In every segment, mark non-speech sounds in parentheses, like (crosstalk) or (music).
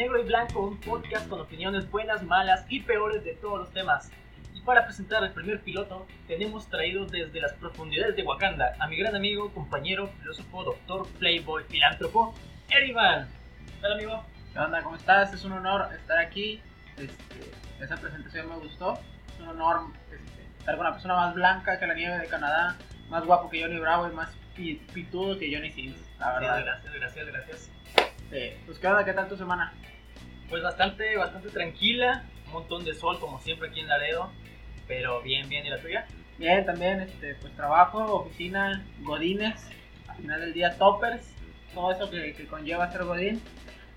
Negro y Blanco, un podcast con opiniones buenas, malas y peores de todos los temas. Y para presentar el primer piloto, tenemos traído desde las profundidades de Wakanda a mi gran amigo, compañero, filósofo, doctor, playboy, filántropo, Erivan. ¿Qué tal, amigo? ¿Qué onda? ¿Cómo estás? Es un honor estar aquí. Este, esa presentación me gustó. Es un honor este, estar con una persona más blanca que la nieve de Canadá, más guapo que Johnny Bravo y más pi- pitudo que Johnny Sins, la Sí, verdad. gracias, gracias, gracias. Eh, pues, ¿qué onda? ¿Qué tal tu semana? Pues bastante, bastante tranquila, un montón de sol como siempre aquí en Laredo, pero bien, bien, ¿y la tuya? Bien, también, este, pues trabajo, oficina, godines, al final del día toppers, todo eso que, que conlleva ser godín.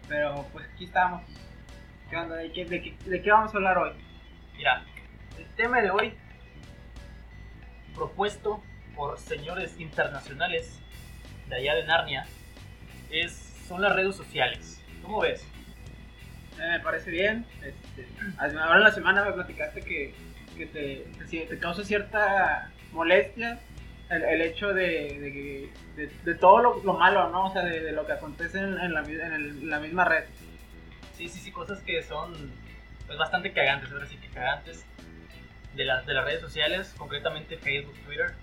Pero pues aquí estamos. ¿Qué onda? ¿De qué, de qué- de qué vamos a hablar hoy? Mira, el tema de hoy, propuesto por señores internacionales de allá de Narnia, es, son las redes sociales. ¿Cómo ves? Eh, me parece bien. Este, ahora en la semana me platicaste que, que te, te causa cierta molestia el, el hecho de, de, todo lo, lo malo, ¿no? O sea, de, lo que acontece en, en la, en la misma red. Sí, sí, sí, cosas que son pues, bastante cagantes, ahora sí que cagantes, de, las de las redes sociales, concretamente Facebook, Twitter.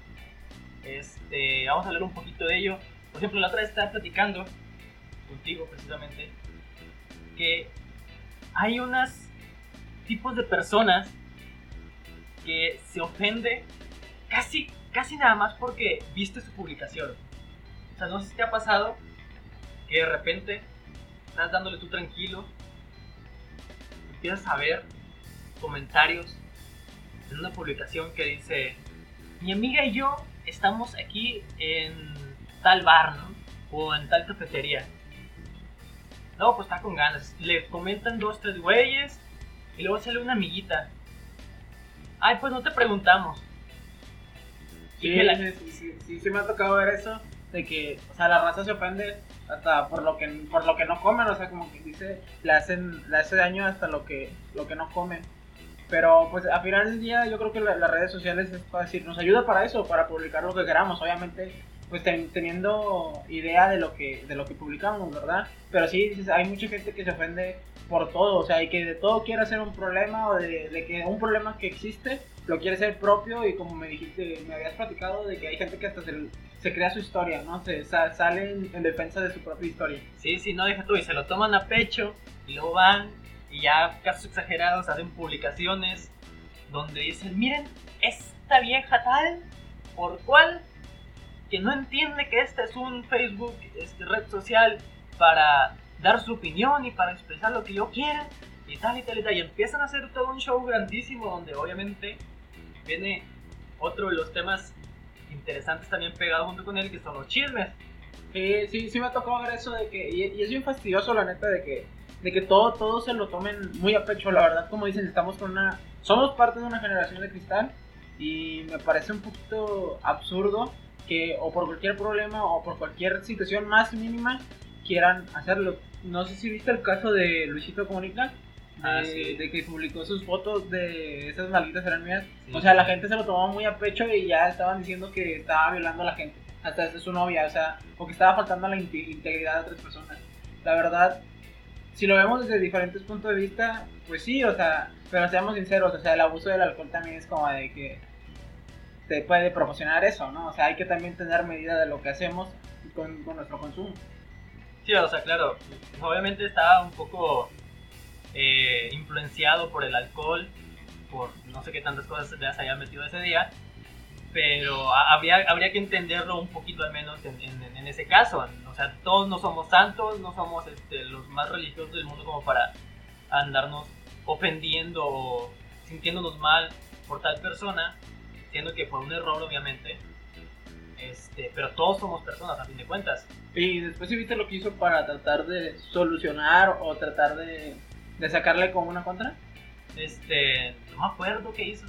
Este, vamos a hablar un poquito de ello. Por ejemplo, la otra vez estaba platicando contigo precisamente que hay unos tipos de personas que se ofende casi, casi nada más porque viste su publicación. O sea, no sé si te ha pasado que de repente estás dándole tú tranquilo, empiezas a ver comentarios en una publicación que dice, mi amiga y yo estamos aquí en tal bar, ¿no? O en tal cafetería. No, pues está con ganas. Le comentan dos, tres güeyes y luego sale una amiguita. Ay, pues no te preguntamos. Sí, la- sí, sí, sí, sí, sí me ha tocado ver eso, de que, o sea, la raza se ofende hasta por lo que, por lo que no comen, o sea, como que dice, le hacen, le hace daño hasta lo que, lo que no comen. Pero pues al final del día yo creo que la- las redes sociales es para decir, nos ayuda para eso, para publicar lo que queramos, obviamente pues ten- teniendo idea de lo que de lo que publicamos, ¿verdad? Pero sí hay mucha gente que se ofende por todo, o sea, y que de todo quiere hacer un problema o de, de que un problema que existe lo quiere ser propio y como me dijiste, me habías platicado de que hay gente que hasta se, se crea su historia, ¿no? Se sa- sale en, en defensa de su propia historia. Sí, sí, no deja tú, y se lo toman a pecho y van y ya casos exagerados hacen publicaciones donde dicen, miren, esta vieja tal por cual que no entiende que este es un Facebook, este red social para dar su opinión y para expresar lo que yo quiera y tal y tal y tal y empiezan a hacer todo un show grandísimo donde obviamente viene otro de los temas interesantes también pegado junto con él que son los chismes. Sí, sí, sí me tocado ver eso de que, y, y es bien fastidioso la neta de que, de que todo, todo se lo tomen muy a pecho, la verdad, como dicen, estamos con una, somos parte de una generación de cristal y me parece un poquito absurdo que o por cualquier problema o por cualquier situación más mínima quieran hacerlo. No sé si viste el caso de Luisito Comunica, de, Ah, sí. de que publicó sus fotos de esas malditas eran mías. Sí. O sea, la gente se lo tomó muy a pecho y ya estaban diciendo que estaba violando a la gente. Hasta es su novia, o sea, o que estaba faltando a la inte- integridad de otras personas. La verdad, si lo vemos desde diferentes puntos de vista, pues sí, o sea, pero seamos sinceros, o sea, el abuso del alcohol también es como de que te puede proporcionar eso, ¿no? O sea, hay que también tener medida de lo que hacemos con, nuestro consumo. Sí, o sea, claro, obviamente estaba un poco eh, influenciado por el alcohol, por no sé qué tantas cosas se metido ese día, pero ha- habría, habría que entenderlo un poquito al menos en, en- en ese caso. O sea, todos no somos santos, no somos este, los más religiosos del mundo como para andarnos ofendiendo o sintiéndonos mal por tal persona, siendo que fue un error obviamente. Este, pero todos somos personas a fin de cuentas. Y después sí viste lo que hizo para tratar de solucionar o tratar de, de sacarle como una contra. Este, no me acuerdo qué hizo.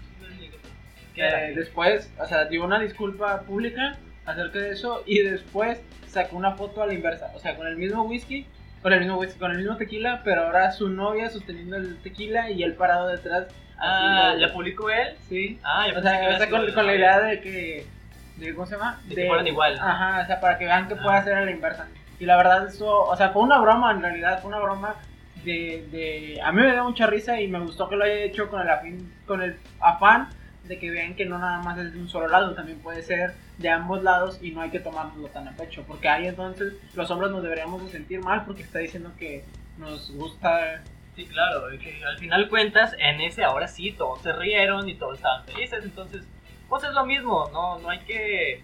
¿Qué? Eh, después, o sea, dio una disculpa pública acerca de eso y después sacó una foto a la inversa, o sea, con el mismo whisky, con el mismo whisky, con el mismo tequila, pero ahora su novia sosteniendo el tequila y él parado detrás. Ah, ¿la publicó él? Sí. Ah, yo O que sea, había o sea, con, de con la idea de que, de, ¿cómo se llama? De que fueran igual. Ajá, o sea, para que vean que Ah. puede hacer a la inversa. Y la verdad, eso, o sea, fue una broma en realidad, fue una broma de, de... A mí me dio mucha risa y me gustó que lo haya hecho con el, afín, con el afán de que vean que no nada más es de un solo lado, también puede ser de ambos lados y no hay que tomárnoslo tan a pecho, porque ahí entonces los hombres nos deberíamos de sentir mal porque está diciendo que nos gusta... Claro, que al final cuentas, en ese ahora sí, todos se rieron y todos estaban felices, entonces, pues es lo mismo, no, no hay que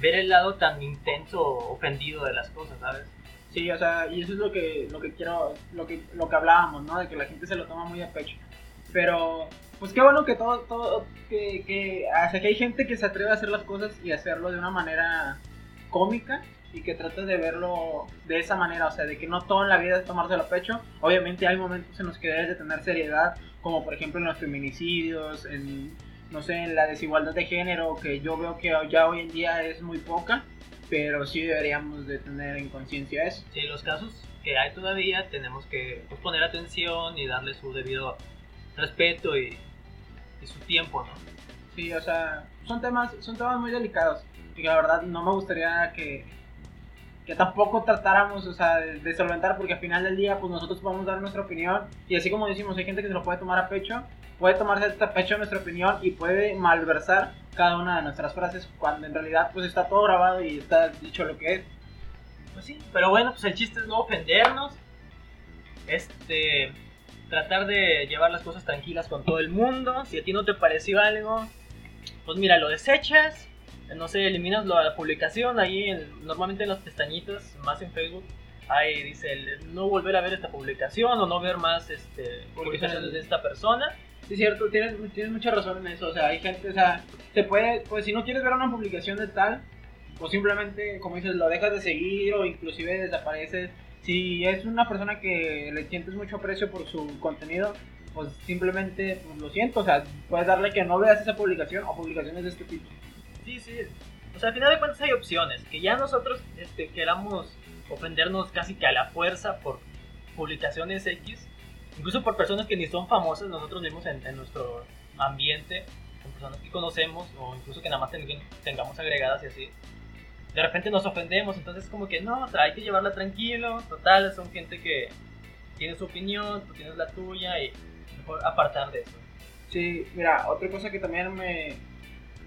ver el lado tan intenso, ofendido de las cosas, ¿sabes? Sí, o sea, y eso es lo que, lo que quiero, lo que, lo que hablábamos, ¿no? De que la gente se lo toma muy a pecho. Pero, pues qué bueno que todo, todo, que, que, o que hay gente que se atreve a hacer las cosas y hacerlo de una manera cómica y que trata de verlo de esa manera, o sea, de que no todo en la vida es tomárselo a pecho. Obviamente hay momentos en los que debes de tener seriedad, como por ejemplo en los feminicidios, en, no sé, en la desigualdad de género, que yo veo que ya hoy en día es muy poca, pero sí deberíamos de tener en conciencia eso. Sí, los casos que hay todavía tenemos que pues, poner atención y darle su debido respeto y, su tiempo, ¿no? Sí, o sea, son temas, son temas muy delicados y la verdad no me gustaría que, que tampoco tratáramos, o sea, de, solventar porque al final del día pues nosotros podemos dar nuestra opinión y así como decimos, hay gente que se lo puede tomar a pecho, puede tomarse a pecho nuestra opinión y puede malversar cada una de nuestras frases cuando en realidad pues está todo grabado y está dicho lo que es. Pues sí, pero bueno, pues el chiste es no ofendernos. Este, tratar de llevar las cosas tranquilas con todo el mundo. Si a ti no te pareció algo, pues mira, lo desechas. No sé, eliminas la publicación ahí, normalmente en los pestañitos, más en Facebook. Ahí dice el, no volver a ver esta publicación o no ver más este, publicaciones de esta persona. Sí, cierto, tienes, tienes mucha razón en eso. O sea, hay gente, o sea, te puede, pues si no quieres ver una publicación de tal, o simplemente, como dices, lo dejas de seguir o inclusive desapareces. Si es una persona que le sientes mucho aprecio por su contenido, pues simplemente pues, lo siento, o sea, puedes darle que no veas esa publicación o publicaciones de este tipo. Sí. O sea, al final de cuentas hay opciones. Que ya nosotros este, queramos ofendernos casi que a la fuerza por publicaciones X, incluso por personas que ni son famosas, nosotros mismos en, nuestro ambiente, con personas que conocemos o incluso que nada más tengamos agregadas y así, de repente nos ofendemos, entonces como que no, o sea, hay que llevarla tranquilo, total, son gente que tiene su opinión, tú tienes la tuya y mejor apartar de eso. Sí, mira, otra cosa que también me,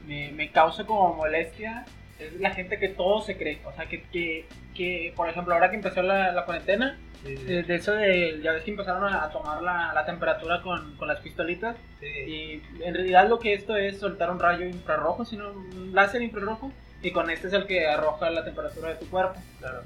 me, me causa como molestia es la gente que todo se cree, o sea, que, que, que por ejemplo, ahora que empezó la, la cuarentena, de, eso de, ya ves que empezaron a, tomar la, la temperatura con, con, las pistolitas. Y en realidad lo que esto es soltar un rayo infrarrojo, sino un láser infrarrojo. Y con este es el que arroja la temperatura de tu cuerpo. Claro.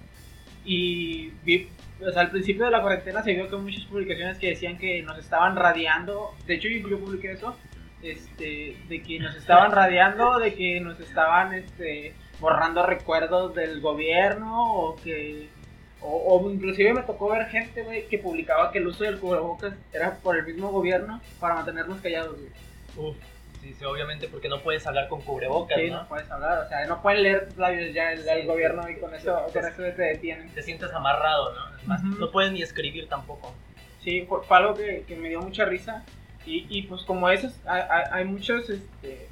Y vi, al principio de la cuarentena se vio que muchas publicaciones que decían que nos estaban radiando. De hecho, yo publiqué eso. Este, de que nos estaban radiando, de que nos estaban este, borrando recuerdos del gobierno o que o, inclusive me tocó ver gente, güey, que publicaba que el uso del cubrebocas era por el mismo gobierno para mantenernos callados, güey. Uf, sí, sí, obviamente porque no puedes hablar con cubrebocas, sí, ¿no? puedes hablar, o sea, no pueden leer tus labios ya el, gobierno y con eso, con eso te detienen. Te sientes amarrado, ¿no? Es más, no puedes ni escribir tampoco. Sí, fue, algo que, que, me dio mucha risa y, y pues como esos, hay, muchos, este...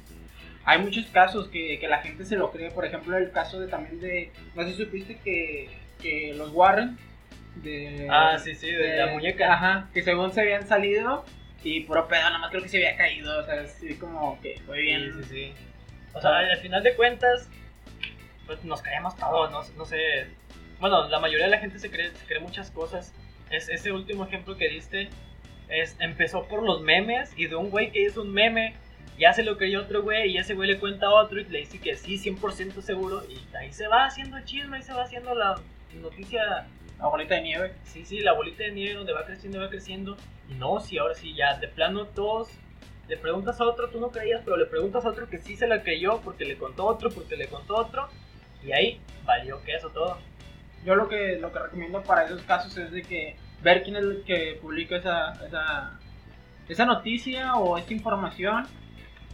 Hay muchos casos que, que la gente se lo cree, por ejemplo el caso de también de, no sé si supiste que que los Warren de ah sí sí de, la muñeca. ajá que según se habían salido y puro pedo nada más creo que se había caído o sea así como que fue bien. sí sí, sí. o sea al final de cuentas pues nos caemos todos no, no sé. Bueno la mayoría de la gente se cree se cree muchas cosas. Es ese último ejemplo que diste es empezó por los memes y de un güey que hizo un meme ya se lo creyó otro güey y ese güey le cuenta a otro y le dice que sí, 100% seguro y ahí se va haciendo el chisme, ahí se va haciendo la noticia. La bolita de nieve. Sí, sí, la bolita de nieve donde va creciendo, va creciendo. Y no, sí, ahora sí, ya de plano todos. Le preguntas a otro, tú no creías, pero le preguntas a otro que sí se la creyó porque le contó otro, porque le contó otro. Y ahí valió que eso todo. Yo lo que, lo que recomiendo para esos casos es de que ver quién es el que publica esa, esa, esa noticia o esta información.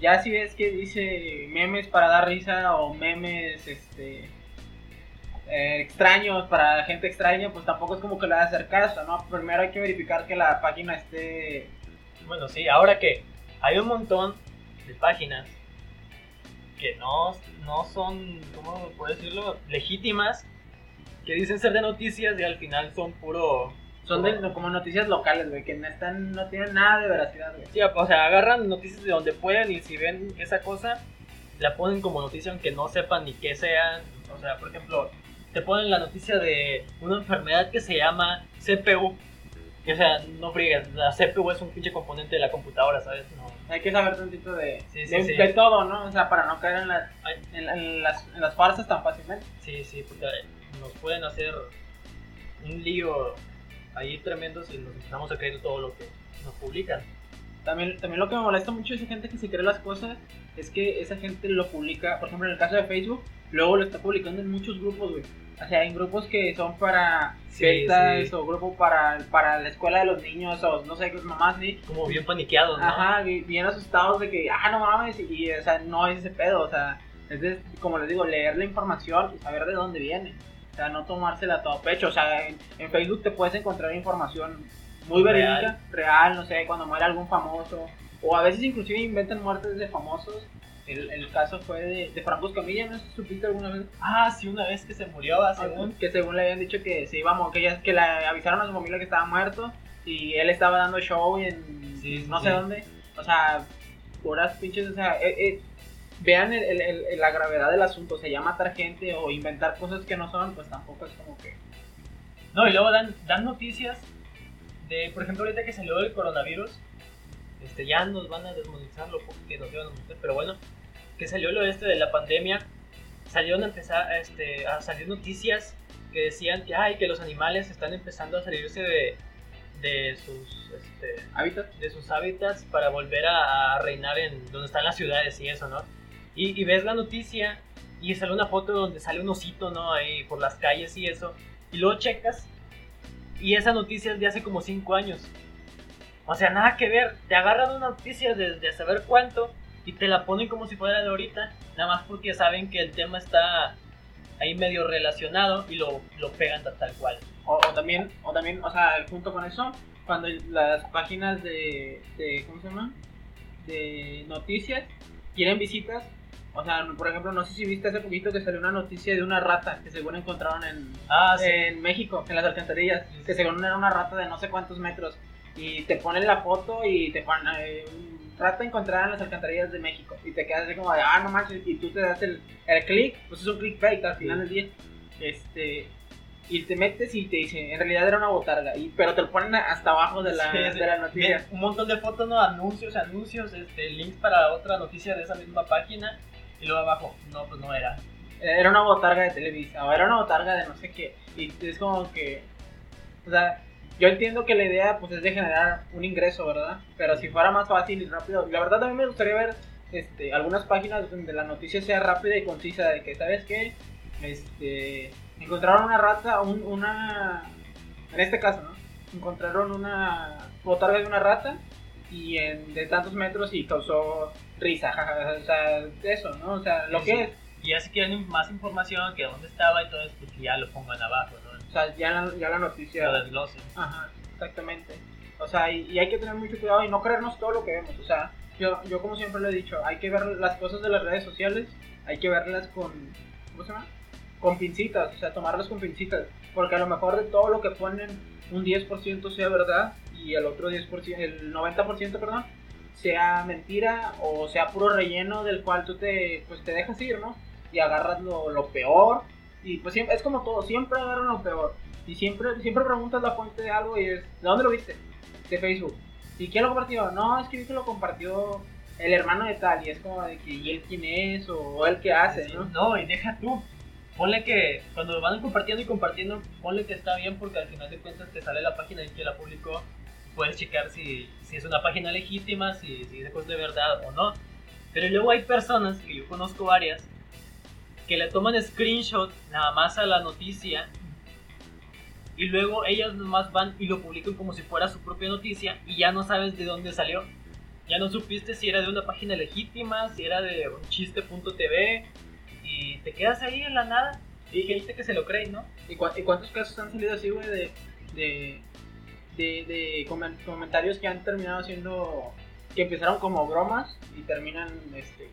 Ya si ves que dice memes para dar risa o memes este eh, extraños para gente extraña, pues tampoco es como que le va hacer caso, ¿no? Primero hay que verificar que la página esté... Bueno, sí, ahora que hay un montón de páginas que no, no son, ¿cómo puedo decirlo?, legítimas, que dicen ser de noticias y al final son puro... Son de, como noticias locales, güey, que no, están, no tienen nada de veracidad, güey. Sí, o sea, agarran noticias de donde puedan y si ven esa cosa, la ponen como noticia aunque no sepan ni qué sea. O sea, por ejemplo, te ponen la noticia de una enfermedad que se llama CPU. Y, o sea, no friegues, la CPU es un pinche componente de la computadora, ¿sabes? No. Hay que saber tantito de, Sí, sí, de, sí. de todo, ¿no? O sea, para no caer en, la- en las, en las farsas tan fácilmente. Sí, sí, porque nos pueden hacer un lío ahí tremendo si nos empezamos a creer todo lo que nos publican. También, también lo que me molesta mucho esa gente que se cree las cosas es que esa gente lo publica, por ejemplo, en el caso de Facebook, luego lo está publicando en muchos grupos, güey. O sea, en grupos que son para Sí, fiestas sí. o grupos para, para la escuela de los niños o no sé qué mamás, sí. Como bien paniqueados, ¿no? Ajá, bi- bien asustados de que, ah, no mames, y, y, o sea, no es ese pedo, o sea, es de, como les digo, leer la información y saber de dónde viene. O sea, no tomársela a todo pecho. O sea, en, en Facebook te puedes encontrar información muy verídica, real, no sé, cuando muere algún famoso. O a veces inclusive inventan muertes de famosos. El, el caso fue de, de Franco Escamilla, ¿no supiste alguna vez? Ah, sí, una vez que se murió, ah, según. Que según le habían dicho que se iba a que, ya- que le avisaron a su familia que estaba muerto y él estaba dando show en sí, no sí. sé dónde. O sea, puras pinches, o sea, eh, eh, vean el- el- el- la gravedad del asunto, o sea, ya matar gente o inventar cosas que no son, pues tampoco es como que... No, y luego dan, dan noticias de, por ejemplo, ahorita que salió el coronavirus, este, ya nos van a desmonetizar lo poco que nos iban a meter, pero bueno, que salió lo este de la pandemia, salieron a empezar este, a salir noticias que decían que, ay, que los animales están empezando a salirse de, de sus... Este, Hábitat. de sus hábitats para volver a, a reinar en donde están las ciudades y eso, ¿no? Y, y ves la noticia y sale una foto donde sale un osito, ¿no? Ahí por las calles y eso. Y luego checas y esa noticia es de hace como 5 años. O sea, nada que ver. Te agarran una noticia desde saber cuánto y te la ponen como si fuera de ahorita. Nada más porque saben que el tema está ahí medio relacionado y lo, lo pegan tal, cual. O, o también, o también, o sea, junto con eso, cuando las páginas de, de ¿cómo se llama? De noticias quieren visitas, o sea, por ejemplo, no sé si viste hace poquito que salió una noticia de una rata que según encontraron en, Ah, sí. en México, en las alcantarillas, Sí, sí. que según era una rata de no sé cuántos metros. Y te ponen la foto y te ponen eh, rata encontrada en las alcantarillas de México. Y te quedas así como de, ah, no manches. Y tú te das el, el clic, pues es un click fake al final del día. Este, y te metes y te dice, en realidad era una botarga. Y, pero te lo ponen hasta abajo de la, sí. de la noticia. Bien, un montón de fotos, ¿no? Anuncios, anuncios, este, links para otra noticia de esa misma página. Y luego abajo, no, pues no era. Era una botarga de Televisa, o era una botarga de no sé qué. Y es como que. O sea, yo entiendo que la idea pues es de generar un ingreso, ¿verdad? Pero si fuera más fácil y rápido. La verdad también me gustaría ver este, algunas páginas donde la noticia sea rápida y concisa. De que, ¿sabes qué? Este. Encontraron una rata, un- una. En este caso, ¿no? Encontraron una botarga de una rata y en, de tantos metros y causó risa, jajaja, o sea, eso, ¿no? O sea, lo Sí, que sí. es. Y ya si quieren más información, que dónde estaba y todo eso, pues que ya lo pongan abajo, ¿no? O sea, ya la, ya la noticia. Lo desglosen. Ajá, exactamente. O sea, y, y hay que tener mucho cuidado y no creernos todo lo que vemos. O sea, yo, yo como siempre lo he dicho, hay que ver las cosas de las redes sociales, hay que verlas con, ¿cómo se llama? Con pincitas, o sea, tomarlas con pincitas. Porque a lo mejor de todo lo que ponen, un 10% sea verdad y el otro 10%, el 90%, perdón, sea mentira o sea puro relleno del cual tú te, pues, te dejas ir, ¿no? Y agarras lo, lo peor. Y pues siempre, es como todo, siempre agarran lo peor. Y siempre, siempre preguntas la fuente de algo y es, ¿de dónde lo viste? De Facebook. ¿Y quién lo compartió? No, es que vi que lo compartió el hermano de tal. Y es como de que, ¿y él quién es? O, o él qué hace, ¿no? No, y deja tú. Ponle que cuando van compartiendo y compartiendo, ponle que está bien porque al final de cuentas te sale la página en que la publicó. Puedes checar si, si es una página legítima, si, si es cosa de verdad o no. Pero luego hay personas, que yo conozco varias, que le toman screenshot nada más a la noticia y luego ellas nomás van y lo publican como si fuera su propia noticia y ya no sabes de dónde salió. Ya no supiste si era de una página legítima, si era de un chiste.tv y te quedas ahí en la nada. Y gente que se lo cree, ¿no? ¿Y, cua- y cuántos casos han salido así, güey, de, de, de, de comen- comentarios que han terminado siendo, que empezaron como bromas y terminan este,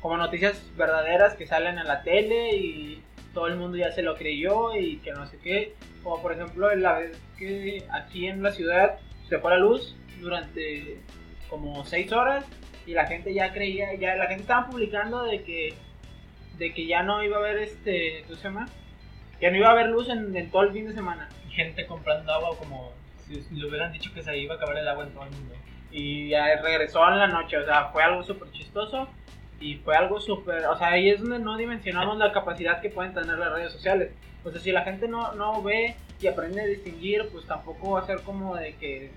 como noticias verdaderas que salen en la tele y todo el mundo ya se lo creyó y que no sé qué. Como por ejemplo la vez que aquí en la ciudad se fue la luz durante como seis horas y la gente ya creía, ya la gente estaba publicando de que de que ya no iba a haber este, ¿cómo se llama? Que no iba a haber luz en, todo el fin de semana. Gente comprando agua como si le hubieran dicho que se iba a acabar el agua en todo el mundo. Y ya regresó en la noche, o sea, fue algo súper chistoso y fue algo súper, o sea, ahí es donde no dimensionamos la capacidad que pueden tener las redes sociales. O sea, si la gente no, no ve y aprende a distinguir, pues tampoco va a ser como de que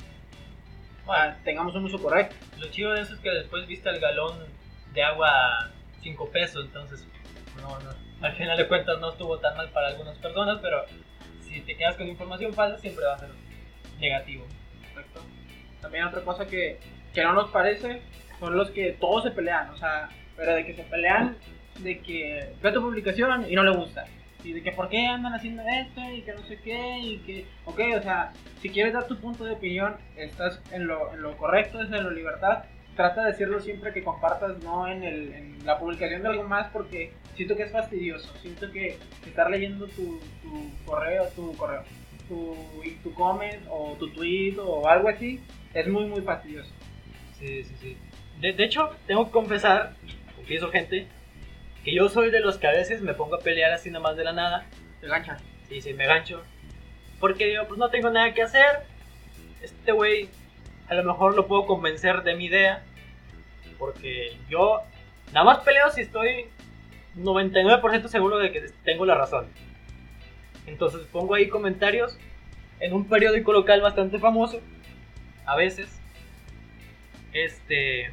ah, tengamos un uso correcto. Lo chido de eso es que después viste el galón de agua 5 pesos, entonces no, no, al final de cuentas no estuvo tan mal para algunas personas, pero si te quedas con información falsa siempre va a ser negativo. Correcto. También otra cosa que, que no nos parece son los que todos se pelean, o sea, pero de que se pelean, de que ve tu publicación y no le gusta. Y de que por qué andan haciendo esto y que no sé qué y que, ok, o sea, si quieres dar tu punto de opinión, estás en lo, en lo correcto, es en lo libertad. Trata de decirlo siempre que compartas, no en, el, en la publicación de algo más, porque siento que es fastidioso. Siento que estar leyendo tu, tu correo, tu correo, tu, tu comment o tu tweet o algo así, es muy, muy fastidioso. Sí, sí, sí. De, de hecho, tengo que confesar, confieso gente, que yo soy de los que a veces me pongo a pelear así nomás de la nada. Te gancha. Sí, sí, me gancho. Porque digo, pues no tengo nada que hacer. Este güey, a lo mejor lo puedo convencer de mi idea. Porque yo nada más peleo si estoy 99% seguro de que tengo la razón. Entonces pongo ahí comentarios en un periódico local bastante famoso. A veces. Este.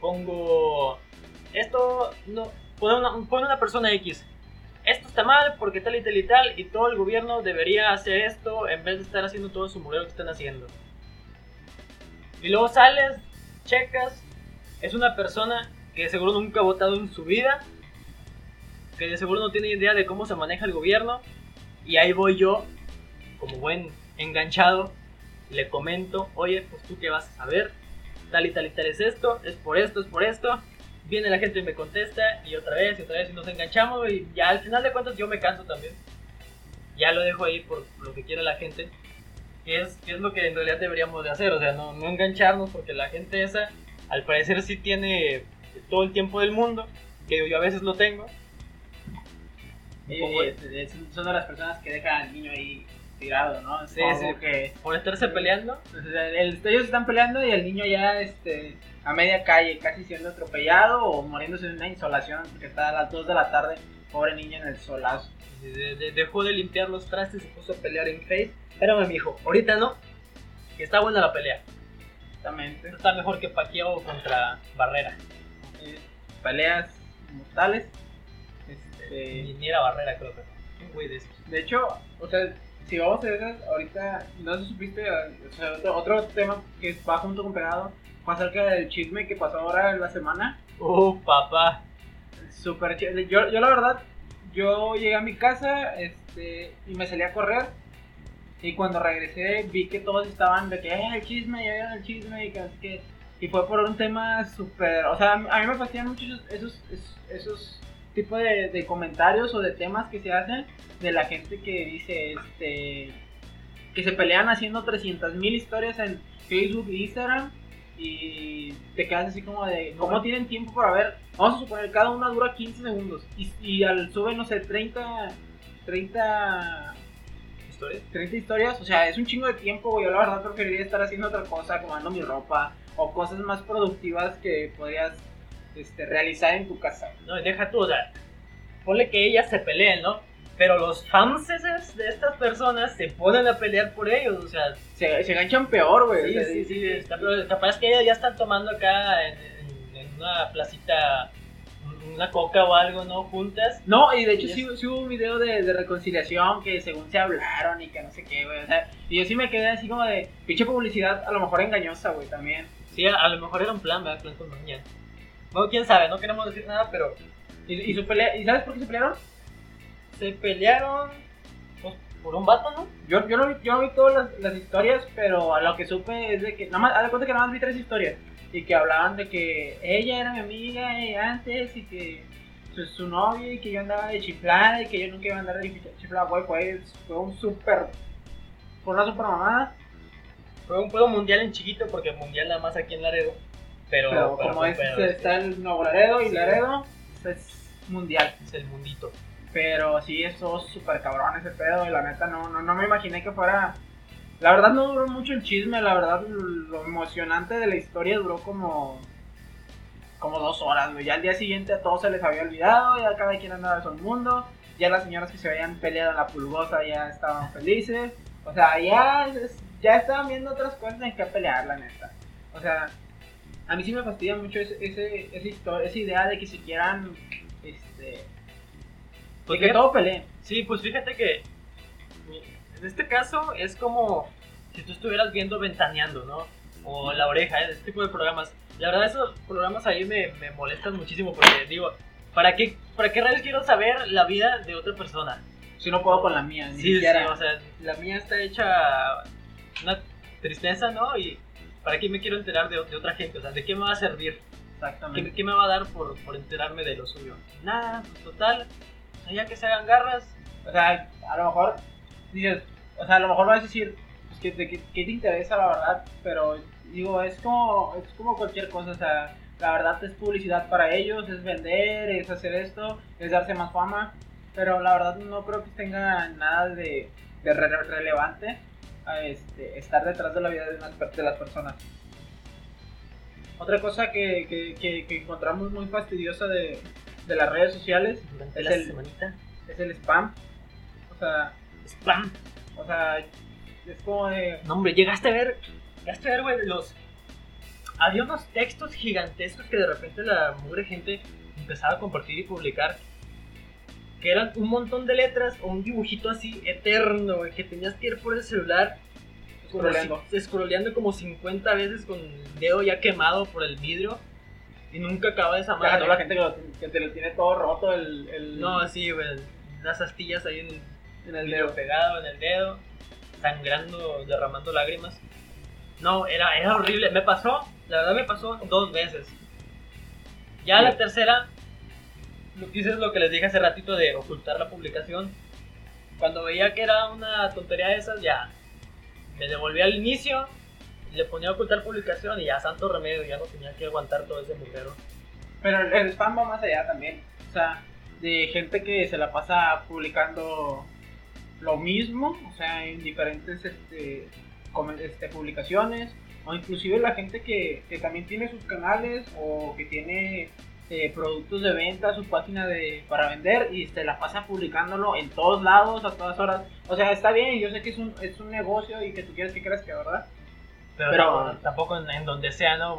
Pongo. Esto no. Pone una, pone una persona X. Esto está mal porque tal y tal y tal. Y todo el gobierno debería hacer esto en vez de estar haciendo todo su murero que están haciendo. Y luego sales, checas. Es una persona que seguro nunca ha votado en su vida. Que de seguro no tiene idea de cómo se maneja el gobierno. Y ahí voy yo, como buen enganchado, le comento, oye, pues tú qué vas a ver, tal y tal y tal es esto, es por esto, es por esto. Viene la gente y me contesta, y otra vez, y otra vez, y nos enganchamos, y ya al final de cuentas yo me canso también. Ya lo dejo ahí por lo que quiera la gente. Que es, que es lo que en realidad deberíamos de hacer, o sea, no, no engancharnos, porque la gente esa, al parecer sí tiene todo el tiempo del mundo, que yo a veces lo tengo, Son de las personas que dejan al niño ahí tirado, ¿no? Sí, Como sí. que por estarse peleando. o sea, el- ellos están peleando y el niño ya este, a media calle, casi siendo atropellado o muriéndose en una insolación porque está a las 2 de la tarde, pobre niño en el solazo. De- de- dejó de limpiar los trastes y se puso a pelear en Face. Espérame, mijo, ahorita no. Que está buena la pelea. Exactamente. Está mejor que Pacquiao contra Barrera. Eh, peleas mortales. Ni, Este, ni era Barrera, creo que güey de de hecho, o sea, si vamos a esas, ahorita, no sé si supiste, o sea, otro, otro tema que va junto con pegado, fue acerca del chisme que pasó ahora en la semana. Uh, papá. Súper chido. Yo, yo la verdad, yo llegué a mi casa este, y me salí a correr. Y cuando regresé vi que todos estaban de que, eh, el chisme, ya vieron el chisme y que, que... Y fue por un tema súper... O sea, a mí me fascinan mucho esos, esos, esos, tipos de, de comentarios o de temas que se hacen de la gente que dice, este... Que se pelean haciendo 300.000 historias en Facebook e Instagram y te quedas así como de cómo tienen tiempo para ver vamos a suponer cada una dura 15 segundos y, y al sube no sé 30 30 ¿Historia? 30 historias o sea es un chingo de tiempo güey. Yo la verdad preferiría estar haciendo otra cosa acomodando mi ropa o cosas más productivas que podrías este, realizar en tu casa No, deja tú, o sea, ponle que ellas se peleen, ¿no? Pero los fans de estas personas se ponen a pelear por ellos, o sea, se, se ganchan peor güey sí, o sea, sí, sí, está- pero capaz que ellas ya están tomando acá en, en- en una placita una coca o algo, ¿no? Juntas. No, y de hecho Y sí, sí hubo un video de, de reconciliación que según se hablaron y que no sé qué, güey. O sea, y yo sí me quedé así como de pinche publicidad, a lo mejor engañosa, güey, también. Sí, a, a lo mejor era un plan, ¿verdad? Plan con mañana. Bueno, quién sabe, no queremos decir nada, pero Y, su pelea, ¿y sabes por qué se pelearon? se pelearon pues, por un vato, ¿no? Yo, yo, no, vi, yo no vi todas las, historias, pero a lo que supe es de que, nada más, haz de cuenta que nada más vi tres historias. Y que hablaban de que ella era mi amiga antes y que pues, su novia y que yo andaba de chiflada y que yo nunca iba a andar de chiflada, güey, fue, fue un súper, fue una súper mamada. Fue un juego mundial en chiquito porque mundial nada más aquí en Laredo. Pero, Pero, pero como es, está el Nuevo Laredo y. Laredo, es mundial. es el mundito. Pero sí, estuvo súper cabrón ese pedo y la neta no, no, no me imaginé que fuera... La verdad no duró mucho el chisme, la verdad lo emocionante de la historia duró como... Como dos horas, güey. Ya al día siguiente a todos se les había olvidado, ya cada quien andaba en su mundo. Ya las señoras que se habían peleado en la pulgosa ya estaban felices. O sea, ya, ya estaban viendo otras cosas en que pelear, la neta. O sea, a mí sí me fastidia mucho ese, ese, esa, esa idea de que se quieran... Este, Pues de que fíjate- todo peleen. Sí, pues fíjate que en este caso es como si tú estuvieras viendo Ventaneando, ¿no? O La Oreja, ese tipo de programas. La verdad, esos programas ahí me, me molestan muchísimo porque digo, ¿para qué, ¿para qué rayos quiero saber la vida de otra persona? Si no puedo con la mía, ni Sí, sí, siquiera. o sea, la mía está hecha una tristeza, ¿no? Y ¿para qué me quiero enterar de, de otra gente? O sea, ¿de qué me va a servir? ¿Qué, Exactamente. qué me va a dar por, por enterarme de lo suyo? Nada, pues, total. Ya que se hagan garras, O sea, a lo mejor dices, o sea, a lo mejor vas a decir, pues, que, de que te interesa la verdad, pero digo, es como, es como cualquier cosa, o sea, la verdad es publicidad para ellos, es vender, es hacer esto, es darse más fama, pero la verdad no creo que tenga nada de, de re- relevante a este, estar detrás de la vida de, per- de las personas. Otra cosa que, que, que, que encontramos muy fastidiosa de, de las redes sociales durante Es la el- semanita. es el spam. O sea, Spam. o sea, es como de. No, hombre, llegaste a ver, llegaste a ver, güey, los... Había unos textos gigantescos que de repente la mugre gente empezaba a compartir y publicar. Que eran un montón de letras o un dibujito así eterno, güey, que tenías que ir por el celular. como Scrolleando. si- Scrolleando como 50 veces con el dedo ya quemado por el vidrio. Y nunca acaba esa Ya, madre. toda la gente que, lo- que te lo tiene todo roto el, el, No, sí, güey. Las astillas ahí en, en el el dedo. dedo pegado en el dedo, sangrando, derramando lágrimas. No, era, era horrible. Me pasó, la verdad me pasó dos veces. Ya Sí. la tercera, lo que hice es lo que les dije hace ratito de ocultar la publicación. Cuando veía que era una tontería de esas, ya me devolví al inicio, le ponía a ocultar publicación y ya santo remedio, ya no tenía que aguantar todo ese mujero. Pero el, spam va más allá también. O sea, de gente que se la pasa publicando lo mismo, o sea, en diferentes este, este, publicaciones, o inclusive la gente que, que también tiene sus canales o que tiene eh, productos de venta, su página de, para vender y se la pasa publicándolo en todos lados, a todas horas. O sea, está bien, yo sé que es un, es un negocio y que tú quieres que crezca, ¿verdad? Pero, Pero- tampoco, en, en donde sea, ¿no?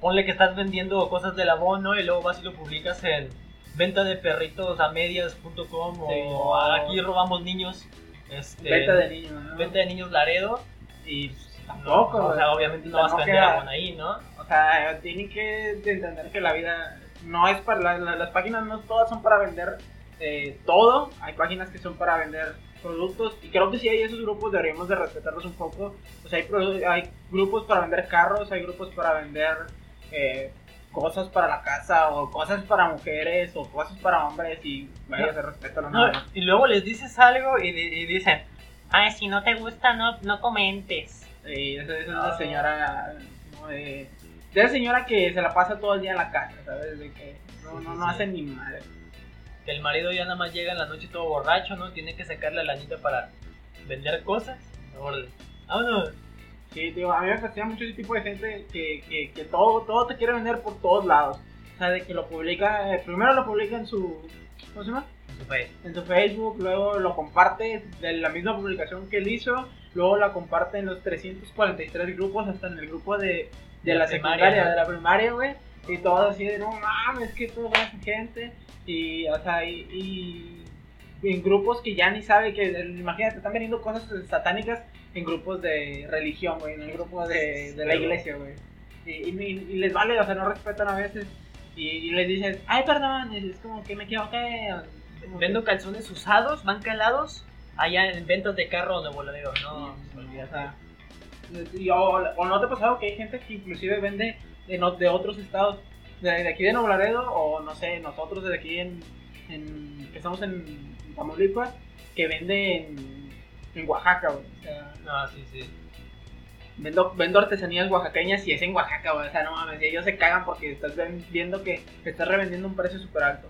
Ponle que estás vendiendo cosas del abono y luego vas y lo publicas en venta de perritos a medias.com Sí. o aquí robamos niños. Este, Venta de niños, ¿no? venta de niños Laredo y Tampoco, no, o sea, obviamente no vas a vender abono ahí, ¿no? O sea, tienen que entender que la vida no es para la- la- las páginas no todas son para vender eh, todo. Hay páginas que son para vender productos y creo que si hay esos grupos deberíamos de respetarlos un poco. O sea, hay, hay grupos para vender carros, hay grupos para vender eh, cosas para la casa o cosas para mujeres o cosas para hombres y vaya, se respeta la No, norma. y luego les dices algo y, di- y dicen, ay, si no te gusta, no, no comentes. Sí, esa, es la Ah. señora como de, esa señora que se la pasa todo el día en la casa, ¿sabes? De que no, no, no hace ni madre. Que el marido ya nada más llega en la noche todo borracho, ¿no? Tiene que sacarle la lanita para vender cosas. Órale. Vámonos. Sí, digo, a mí me fascina mucho ese tipo de gente que, que, que todo, todo te quiere vender por todos lados. O sea, de que lo publica, eh, primero lo publica en su, ¿cómo se llama? En su Facebook, luego lo comparte de la misma publicación que él hizo, luego la comparte en los 343 grupos, hasta en el grupo de, de la primaria, secundaria, de la primaria, güey. Y todos así de, no mames, que toda esa gente. Y, o sea, y, y en grupos que ya ni sabe que, imagínate, están vendiendo cosas satánicas en grupos de religión, güey, en el grupo de, de la iglesia, güey. Y, y- y les vale, o sea, no respetan a veces. Y, les dices, ay, perdón, es como que me equivoqué. o- Vendo calzones usados, van calados, allá en ventas de carro de voladero. No, Sí, olvídate. o sea, y- o, o no te ha pasado que hay gente que inclusive vende de, no- de otros estados de, de aquí de Nuevo Laredo o no sé, nosotros desde aquí en, en que estamos en Tamaulipas, que venden en Oaxaca, güey. O sea, No, sí, sí. vendo, vendo artesanías oaxaqueñas y es en Oaxaca, güey. O sea, no mames, y ellos se cagan porque estás viendo que estás revendiendo un precio súper alto.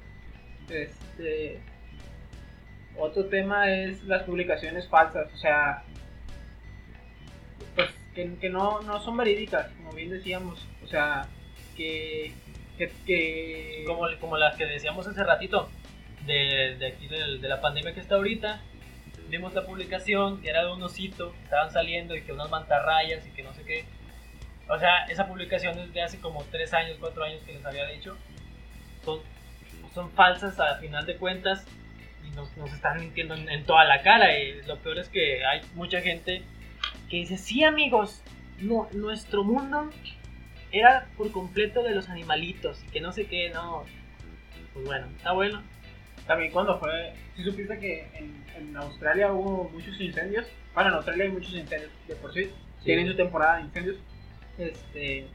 Este. Otro tema es las publicaciones falsas, o sea. Que, que no, no son verídicas, como bien decíamos. O sea, que. que, que- Como, como las que decíamos hace ratito, de, de aquí del- de la pandemia que está ahorita, vimos la publicación que era de un osito, que estaban saliendo y que unas mantarrayas y que no sé qué. O sea, esa publicación es de hace como 3 años, 4 años que les había dicho. Son, son falsas a final de cuentas y nos, nos están mintiendo en, en toda la cara. Y lo peor es que hay mucha gente que dice, sí amigos, no, nuestro mundo era por completo de los animalitos, que no sé qué, no. Pues bueno, está bueno. También cuando fue. Si supiste que en, en Australia hubo muchos incendios. Bueno, en Australia hay muchos incendios de por sí. Tienen su temporada de incendios. Este.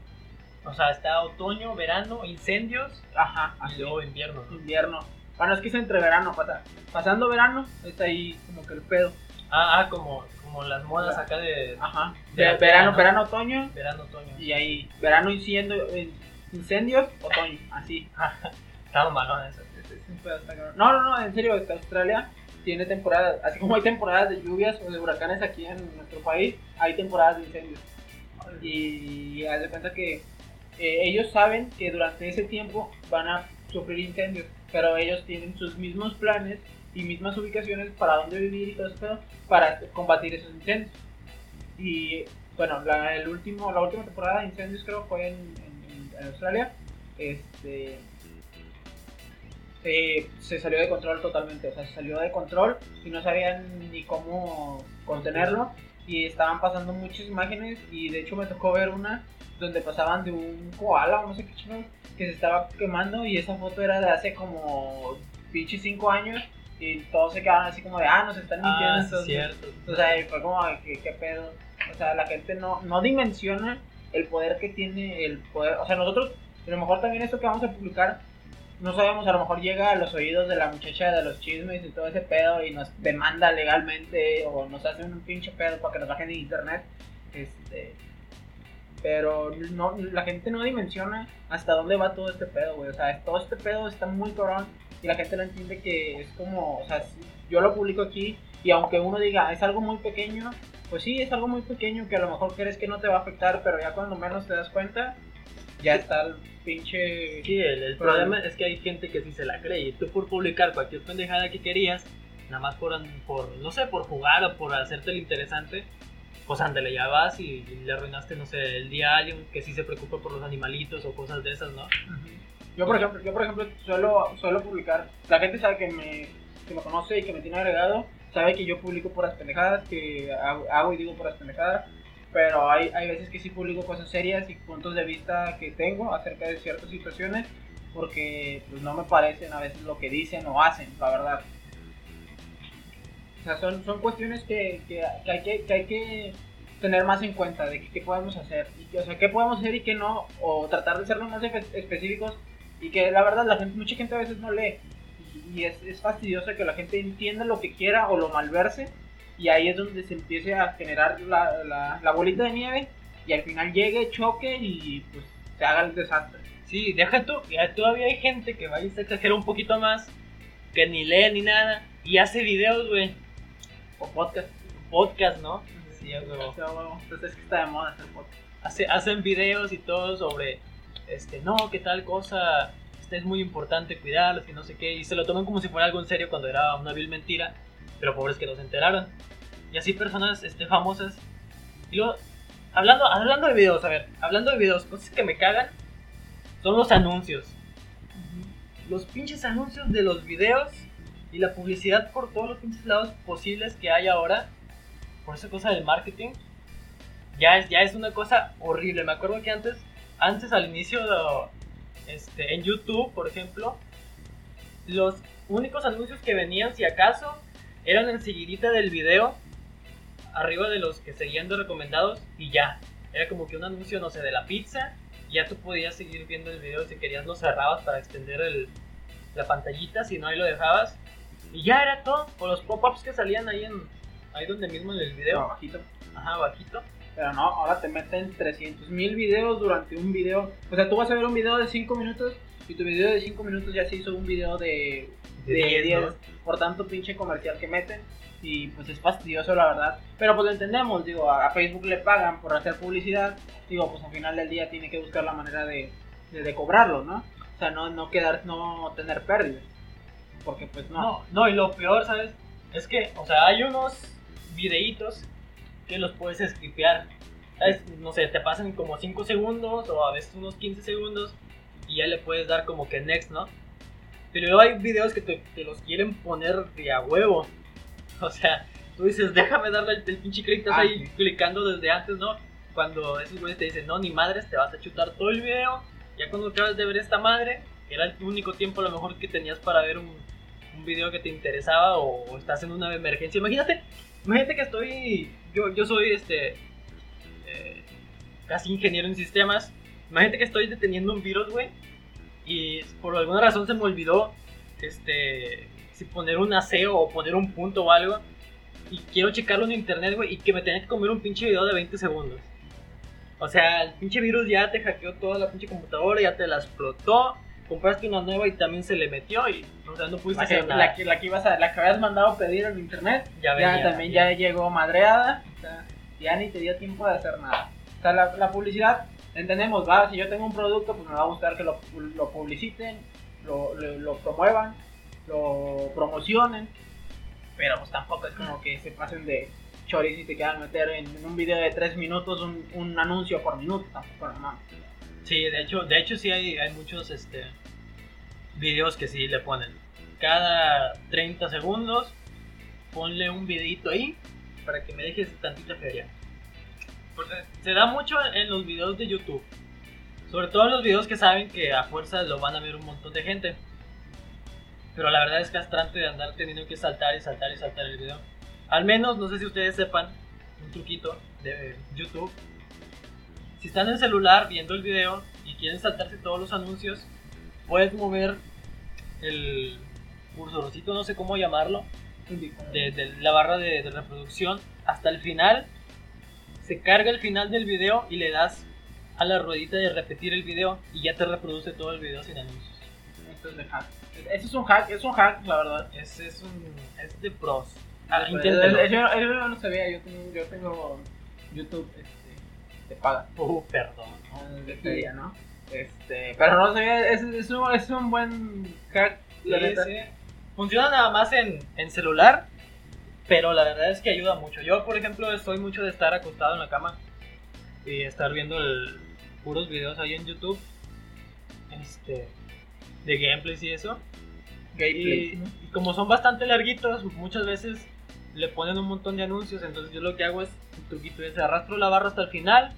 O sea, está otoño, verano, incendios Ajá, y así. luego invierno. ¿no? invierno. Bueno, es que es entre verano, pasa. Pasando verano, está ahí como que el pedo. Ah, ah, como, como las modas acá de Ajá. Verano, ¿no? verano, otoño. verano, otoño. Y ahí, verano incendio, incendios, otoño. Así. (laughs) Está malón eso. No, no, no, en serio, esta Australia tiene temporadas. Así como hay temporadas de lluvias o de huracanes aquí en nuestro país, hay temporadas de incendios. Y haz de cuenta que eh, ellos saben que durante ese tiempo van a sufrir incendios, pero ellos tienen sus mismos planes y mismas ubicaciones para dónde vivir y todo eso para combatir esos incendios. Y bueno, la, el último, la última temporada de incendios creo fue en, en- en Australia. Este, eh, se salió de control totalmente, o sea, se salió de control y no sabían ni cómo contenerlo y estaban pasando muchas imágenes y de hecho me tocó ver una donde pasaban de un koala o no sé qué chino que se estaba quemando y esa foto era de hace como pinche 5 años y todos se quedaban así como de ah nos están mintiendo Ah, sí, entonces". cierto. o sea y fue como qué pedo o sea la gente no, no dimensiona el poder que tiene el poder o sea nosotros a lo mejor también esto que vamos a publicar no sabemos, a lo mejor llega a los oídos de la muchacha de los chismes y todo ese pedo y nos demanda legalmente o nos hace un pinche pedo para que nos bajen de internet. Este, pero no, la gente no dimensiona hasta dónde va todo este pedo, güey. O sea, todo este pedo está muy cabrón y la gente no entiende que es como, o sea, yo lo publico aquí y aunque uno diga es algo muy pequeño, pues sí, es algo muy pequeño que a lo mejor crees que no te va a afectar, pero ya cuando menos te das cuenta, ya está el pinche... Sí, el, problema. es que hay gente que sí se la cree y tú por publicar cualquier pendejada que querías, nada más por, por no sé, por jugar o por hacerte el interesante, pues ándale, ya vas y, y le arruinaste, no sé, el día a alguien que sí se preocupa por los animalitos o cosas de esas, ¿no? Yo por ejemplo, yo por ejemplo suelo, suelo publicar, la gente sabe que me, que me conoce y que me tiene agregado, sabe que yo publico puras pendejadas, que hago, y digo puras pendejadas, pero hay, hay veces que sí publico cosas serias y puntos de vista que tengo acerca de ciertas situaciones, porque pues no me parecen a veces lo que dicen o hacen, la verdad. O sea, son, son cuestiones que, que, hay que, que hay que tener más en cuenta de qué podemos hacer, y o sea, qué podemos hacer y qué no, o tratar de ser más específicos y que la verdad la gente, mucha gente a veces no lee y, es, es fastidioso que la gente entienda lo que quiera o lo malverse y ahí es donde se empiece a generar la, la, la bolita de nieve y al final llegue, choque y pues se haga el desastre. Sí, deja tú, ya todavía hay gente que va y se exagera un poquito más, que ni lee ni nada, y hace videos, güey, O podcast. podcast, ¿no? Sí, güey. Entonces es que está de moda hacer podcast. Hace- hacen videos y todo sobre, este, no, que tal cosa, este es muy importante cuidarlos, que no sé qué, y se lo toman como si fuera algo en serio cuando era una vil mentira, pero pobres que no se enteraron. Y así personas este, famosas. Y luego, hablando, hablando de videos, a ver, hablando de videos, cosas que me cagan son los anuncios. Los pinches anuncios de los videos y la publicidad por todos los pinches lados posibles que hay ahora, por esa cosa del marketing ya es, ya es una cosa horrible. Me acuerdo que antes, antes al inicio, este, en YouTube, por ejemplo, los únicos anuncios que venían, si acaso, eran enseguidita del video, arriba de los que seguían de recomendados, y ya. Era como que un anuncio, no sé, de la pizza, y ya tú podías seguir viendo el video si querías lo cerrabas para extender el, la pantallita, si no ahí lo dejabas y ya era todo, o los pop-ups que salían ahí en ahí donde mismo en el video, Abajito. ajá, bajito. Pero no, ahora te meten 300 mil videos durante un video. O sea, tú vas a ver un video de 5 minutos y tu video de 5 minutos ya se hizo un video de, De de 10, 10. ¿no? Por tanto, pinche comercial que meten. Y pues es fastidioso, la verdad. Pero pues lo entendemos, digo, a a Facebook le pagan por hacer publicidad. Digo, pues al final del día tiene que buscar la manera de, de, de cobrarlo, ¿no? O sea, no, no quedar, no tener pérdidas. Porque pues no. No, no, y lo peor, ¿sabes? Es que, o sea, hay unos videitos que los puedes escripear. ¿Sabes? No sé, te pasan como 5 segundos o a veces unos 15 segundos y ya le puedes dar como que next, ¿no? Pero hay videos que te, te los quieren poner de a huevo. (laughs) O sea, tú dices, déjame darle el, el pinche clic, estás Ah, ahí sí. clicando desde antes, ¿no? Cuando esos güeyes te dicen, no, ni madres, te vas a chutar todo el video. Ya cuando acabas de ver esta madre, era el único tiempo a lo mejor que tenías para ver un, un video que te interesaba o, o estás en una emergencia. Imagínate, imagínate que estoy, yo, yo soy este, eh, casi ingeniero en sistemas. Imagínate que estoy deteniendo un virus, güey, y por alguna razón se me olvidó, este, si poner un aseo o poner un punto o algo. Y quiero checarlo en internet, güey, y que me tenía que comer un pinche video de 20 segundos. O sea, el pinche virus ya te hackeó toda la pinche computadora, ya te la explotó. Compraste una nueva y también se le metió y, o sea, no pudiste La que, hacer nada. la, que, la que ibas a, la que habías mandado pedir en internet, Ya ya, venía, también ya. ya llegó madreada, o sea, ya ni te dio tiempo de hacer nada. O sea, la, la publicidad, entendemos, va, si yo tengo un producto, pues me va a gustar que lo, lo publiciten, lo, lo, lo promuevan, lo promocionen, pero pues tampoco es como que se pasen de choris y te quieran meter en, en un video de 3 minutos un, un anuncio por minuto, tampoco, no. Sí, de hecho, de hecho sí hay, hay muchos este, videos que sí le ponen. Cada 30 segundos ponle un videito ahí para que me dejes tantita feria. Porque se da mucho en los videos de YouTube. Sobre todo en los videos que saben que a fuerza lo van a ver un montón de gente. Pero la verdad es castrante de andar teniendo que saltar y saltar y saltar el video. Al menos, no sé si ustedes sepan, un truquito de YouTube. Si están en el celular viendo el video y quieren saltarse todos los anuncios, puedes mover el cursorcito, no sé cómo llamarlo, de, de la barra de, de reproducción hasta el final. Se carga el final del video y le das a la ruedita de repetir el video y ya te reproduce todo el video sin anuncios. Esto es de hack. Eso es un hack, es un hack, la verdad. Es, es, un, es de pros. Ah, eso yo no sabía, yo tengo, yo tengo YouTube, este, te paga. Uh, perdón. Este, pero no sabía, es, es, un, es un buen hack, la Sí, neta. sí. Funciona nada más en, en celular, pero la verdad es que ayuda mucho. Yo, por ejemplo, soy mucho de estar acostado en la cama y estar viendo el- puros videos ahí en YouTube este, de gameplays y eso. Gameplay, Y, ¿no? y como son bastante larguitos, muchas veces le ponen un montón de anuncios. Entonces, yo lo que hago es un truquito: es arrastro la barra hasta el final,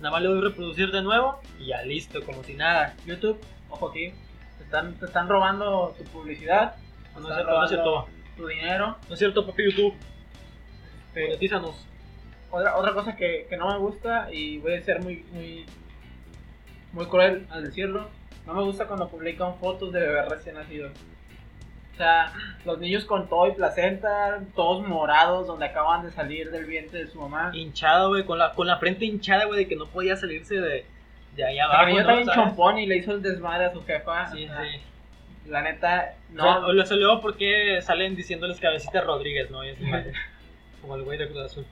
nada más le doy reproducir de nuevo y ya listo, como si nada. YouTube, ojo aquí, te están, te están robando tu publicidad, No es están cierto, no es cierto. tu dinero. No es cierto, papi YouTube. Este, Monetízanos. otra, otra cosa que, que no me gusta y voy a ser muy, muy, muy cruel al decirlo, no me gusta cuando publican fotos de bebés recién nacidos. O sea, los niños con todo y placenta, todos morados, donde acaban de salir del vientre de su mamá. Hinchado, güey, con la, con la frente hinchada, güey, de que no podía salirse de, de ahí abajo. ¿no? también ¿Sabes? chompón y le hizo el desmadre a su jefa. Sí, sí. La neta, No. O lo salió porque salen diciéndoles cabecita Rodríguez, ¿no? Y así, (laughs) como el güey de Cruz Azul.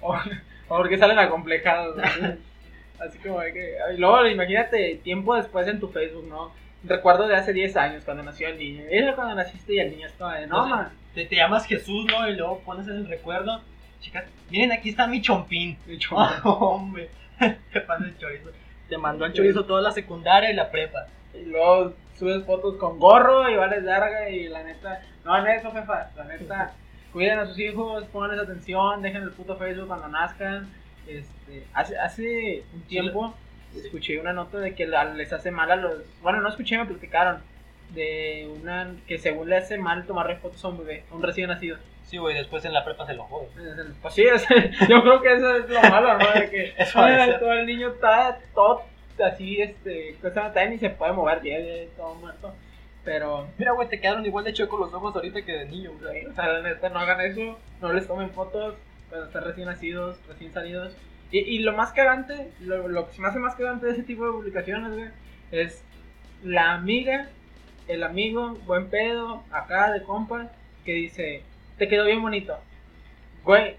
O, o porque salen acomplejados. ¿no? (laughs) Así como de que. Y luego imagínate tiempo después en tu Facebook, ¿no? Recuerdo de hace 10 años cuando nació el niño. Era cuando naciste y el niño estaba de. No, man. Te, te llamas Jesús, ¿no? Y luego pones en el recuerdo. Chicas, miren, aquí está mi chompín. de hecho, (laughs) Oh, hombre. (laughs) Te pasa el chorizo. Te mandó al chorizo toda la secundaria y la prepa. Y luego subes fotos con gorro y vales larga y la neta. No hagan eso, jefa. La neta. (laughs) Cuiden a sus hijos, pongan atención, dejen el puto Facebook cuando nazcan. Este, hace, hace un tiempo escuché una nota de que les hace mal a los. Bueno, no escuché, me platicaron. De una que según le hace mal tomarle fotos a un bebé, a un recién nacido. Sí, güey, después en la prepa se lo jode. Pues sí, es- (laughs) yo creo que eso es lo malo, ¿no? De que (laughs) parece. todo el niño está todo así, este, cosa también ni se puede mover, ya, ya, todo muerto. Pero, Mira, güey, te quedaron igual de chuecos los ojos ahorita que de niño, güey. güey, o sea, la neta, no hagan eso, no les tomen fotos cuando están recién nacidos, recién salidos. Y, y lo más cagante, lo, lo que se me hace más cagante de ese tipo de publicaciones, güey, es la amiga, el amigo, buen pedo, acá de compa, que dice, te quedó bien bonito. Güey,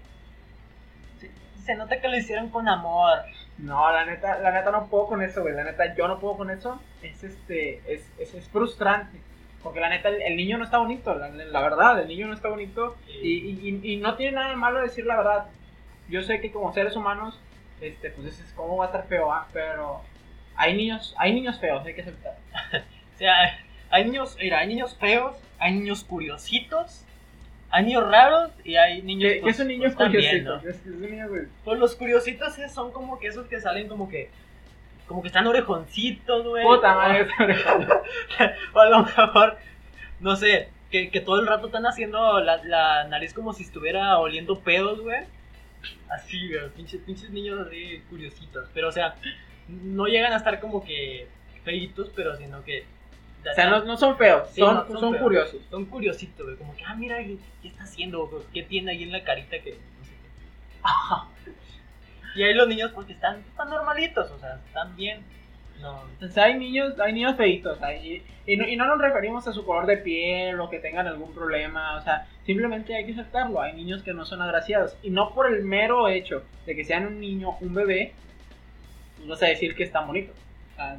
Se nota que lo hicieron con amor. No, la neta, la neta no puedo con eso, güey. La neta, yo no puedo con eso. Es este, es, es, es frustrante. Porque la neta, el, el niño no está bonito, la, la verdad, el niño no está bonito. Y, y, y- y no tiene nada de malo decir la verdad. Yo sé que como seres humanos, este, pues es cómo va a estar feo, ah? pero hay niños, hay niños feos, hay que aceptar. (laughs) O sea, hay niños, mira, hay niños feos, hay niños curiositos, hay niños raros y hay niños ¿Qué, qué pues, es un niño pues, también, curiosito? ¿no? ¿Qué es, qué es un niño, güey? Pues los curiositos son como que esos que salen como que como que están orejoncitos, güey. Puta madre, (laughs) O a lo mejor, no sé, que, que todo el rato están haciendo la, la nariz como si estuviera oliendo pedos, güey. Así, güey, pinches, pinches niños así curiositos. Pero, o sea, no llegan a estar como que feitos, pero sino que... O sea, no, no son feos, Sí, son, no, son, son feos. curiosos. Son curiositos, güey. Como que, ah, mira, ¿qué, qué está haciendo? güey? ¿Qué tiene ahí en la carita que no sé qué? (laughs) Y ahí los niños, porque están, están normalitos, o sea, están bien. No, O sea, hay niños, hay niños feitos, hay- y, no, y no nos referimos a su color de piel o que tengan algún problema, o sea, simplemente hay que aceptarlo, hay niños que no son agraciados, y no por el mero hecho de que sean un niño, un bebé, pues vas a decir que están bonitos. O sea,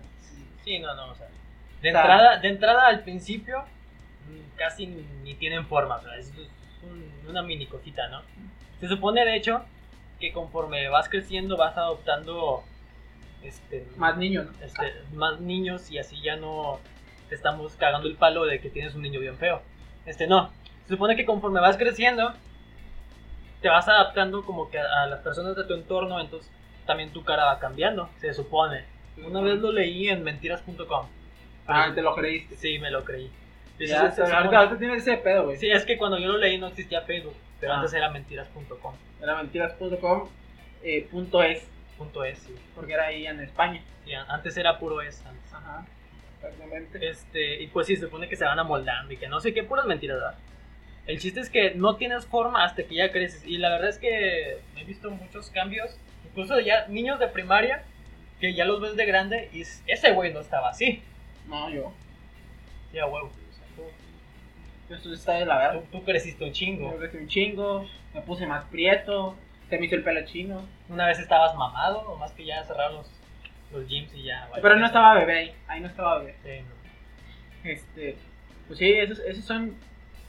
Sí, no, no, o sea. De, O sea- entrada, de entrada al principio, mm, casi ni tienen forma, o sea, es un- una mini cosita, ¿no? Se supone, de hecho, que conforme vas creciendo vas adoptando este, más niños, ¿no? este, más niños y así ya no te estamos cagando el palo de que tienes un niño bien feo. Este, no. Se supone que conforme vas creciendo, te vas adaptando como que a, a las personas de tu entorno, entonces también tu cara va cambiando, se supone. Una vez lo leí en mentiras.com. Ah, te lo creíste. Sí, me lo creí. Ya, se ahorita, supone- ahorita tienes ese pedo, güey. Sí, es que cuando yo lo leí no existía Facebook, pero Ah. antes era mentiras.com. Era mentiras.com, eh, punto es, Punto es, sí. porque era ahí en España. Sí, antes era puro es. antes. Ajá, exactamente. Este, y pues sí, se supone que se van amoldando y que no sé qué, puras mentiras, ¿verdad? El chiste es que no tienes forma hasta que ya creces. Y la verdad es que he visto muchos cambios, incluso ya niños de primaria, que ya los ves de grande y es- ese güey no estaba así. No, yo. Ya, huevo. o sea, tú, está de la verga. tú- tú creciste un chingo. Me crecí un chingo, me puse más prieto, se me hizo el pelo chino. Una vez estabas mamado, o más que ya cerraron los, los gyms y ya. vale. Pero no estaba bebé ahí, ahí no estaba bebé. Sí, no. Este, pues sí, esos, esos son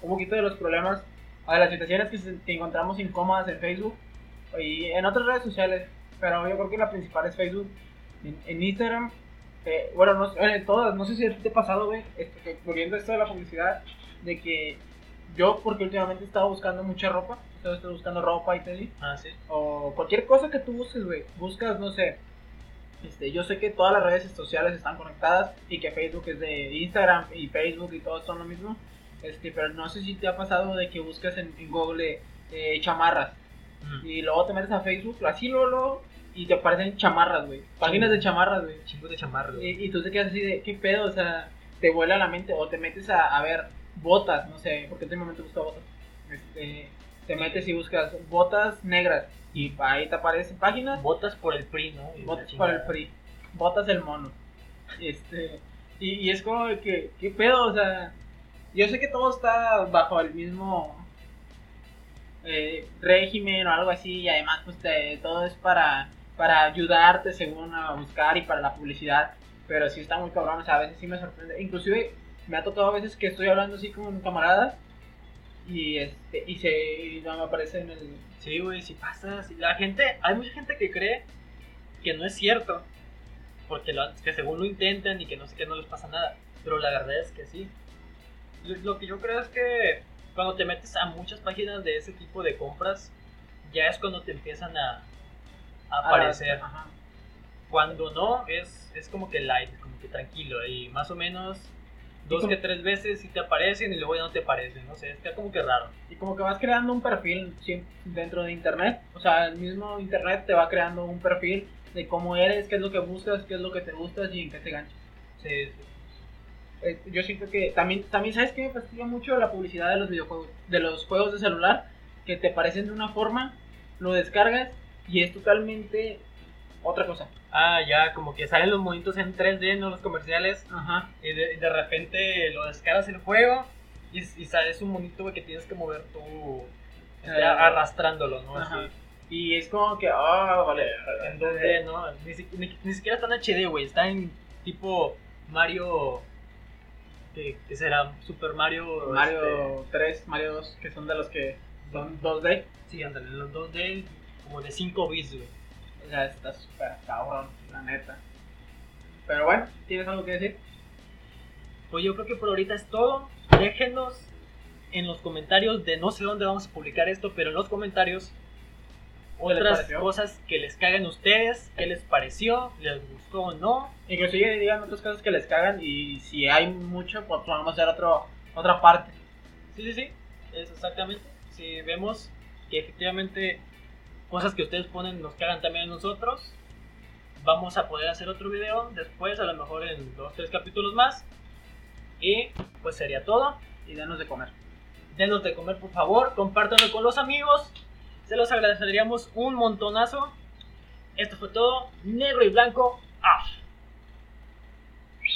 un poquito de los problemas, o de las situaciones que, se- que encontramos incómodas en Facebook y en otras redes sociales, pero yo creo que la principal es Facebook. En, en Instagram, eh, bueno, no, en todas, no sé si te ha pasado, güey, este, volviendo a esto de la publicidad, de que yo, porque últimamente he estado buscando mucha ropa, estado buscando ropa y tal, Ah, sí. o cualquier cosa que tú busques, güey. Buscas, no sé. Este, yo sé que todas las redes sociales están conectadas y que Facebook es de Instagram y Facebook y todos son lo mismo. Este, pero no sé si te ha pasado de que buscas en, en Google eh, chamarras Mm. y luego te metes a Facebook, así luego, y te aparecen chamarras, güey. Páginas de chamarras, güey. Chingo de chamarro. Y, y tú te quedas así de, ¿qué pedo? O sea, te vuela la mente. O te metes a, a ver botas, no sé, porque últimamente busco botas. Este, te metes y buscas botas negras. Y ahí te aparecen páginas, Botas por el PRI, ¿no? Y botas para el free. Botas el mono. Este, y, y es como que, ¿qué pedo? O sea, yo sé que todo está bajo el mismo eh, régimen o algo así. Y además, pues te- todo es para, para ayudarte según a buscar y para la publicidad. Pero sí está muy cabrón, o sea, a veces sí me sorprende. Inclusive me ha tocado a veces que estoy hablando así con un camarada y este y se y no me aparece en el Sí, güey, si pasa. sí. La gente, hay mucha gente que cree que no es cierto. Porque lo- que según lo intentan y que no sé qué no les pasa nada. Pero la verdad es que sí. Lo, lo que yo creo es que cuando te metes a muchas páginas de ese tipo de compras, ya es cuando te empiezan a, a aparecer. Ajá. Cuando no, es, es como que light, como que tranquilo. Y más o menos dos que tres veces sí te aparecen y luego ya no te aparecen. No sé, está como que raro. Y como que vas creando un perfil sí, dentro de internet. O sea, el mismo internet te va creando un perfil de cómo eres, qué es lo que buscas, qué es lo que te gusta y en qué te ganchas. Sí, sí. Eh, yo siento que también, también ¿sabes qué me fastidia mucho la publicidad de los videojuegos, de los juegos de celular? Que te parecen de una forma, lo descargas y es totalmente otra cosa. Ah, ya, como que salen los monitos en 3D, no los comerciales. Ajá. Y de, de repente lo descargas el juego y, y sale un monito, güey, que tienes que mover tú este, Eh, arrastrándolo, ¿no? Ajá. Así. Y es como que, ah, vale. En 2D, ¿no? Ni, si- ni- ni siquiera está en HD, güey. Está en tipo Mario. ¿Qué, qué será? Super Mario. Mario 3, Mario 2, que son de los que son 2D. este, sí, ándale, en los 2D como de 5 bits, güey. Sea, está súper cabrón, la neta. Pero bueno, ¿tienes algo que decir? Pues yo creo que por ahorita es todo. Déjenos en los comentarios de no sé dónde vamos a publicar esto, pero en los comentarios ¿Qué les otras cosas que les cagan a ustedes, qué les pareció, les gustó o no. Inclusive digan otras cosas que les cagan y si hay mucho, pues vamos a hacer otro, otra parte. Sí, sí, sí, es exactamente. Si vemos que efectivamente cosas que ustedes ponen nos cagan también a nosotros, vamos a poder hacer otro video después, a lo mejor en dos, tres capítulos más. Y pues sería todo. Y denos de comer. Denos de comer, por favor, compártanlo con los amigos. Se los agradeceríamos un montonazo. Esto fue todo. Negro y blanco. ¡Ah!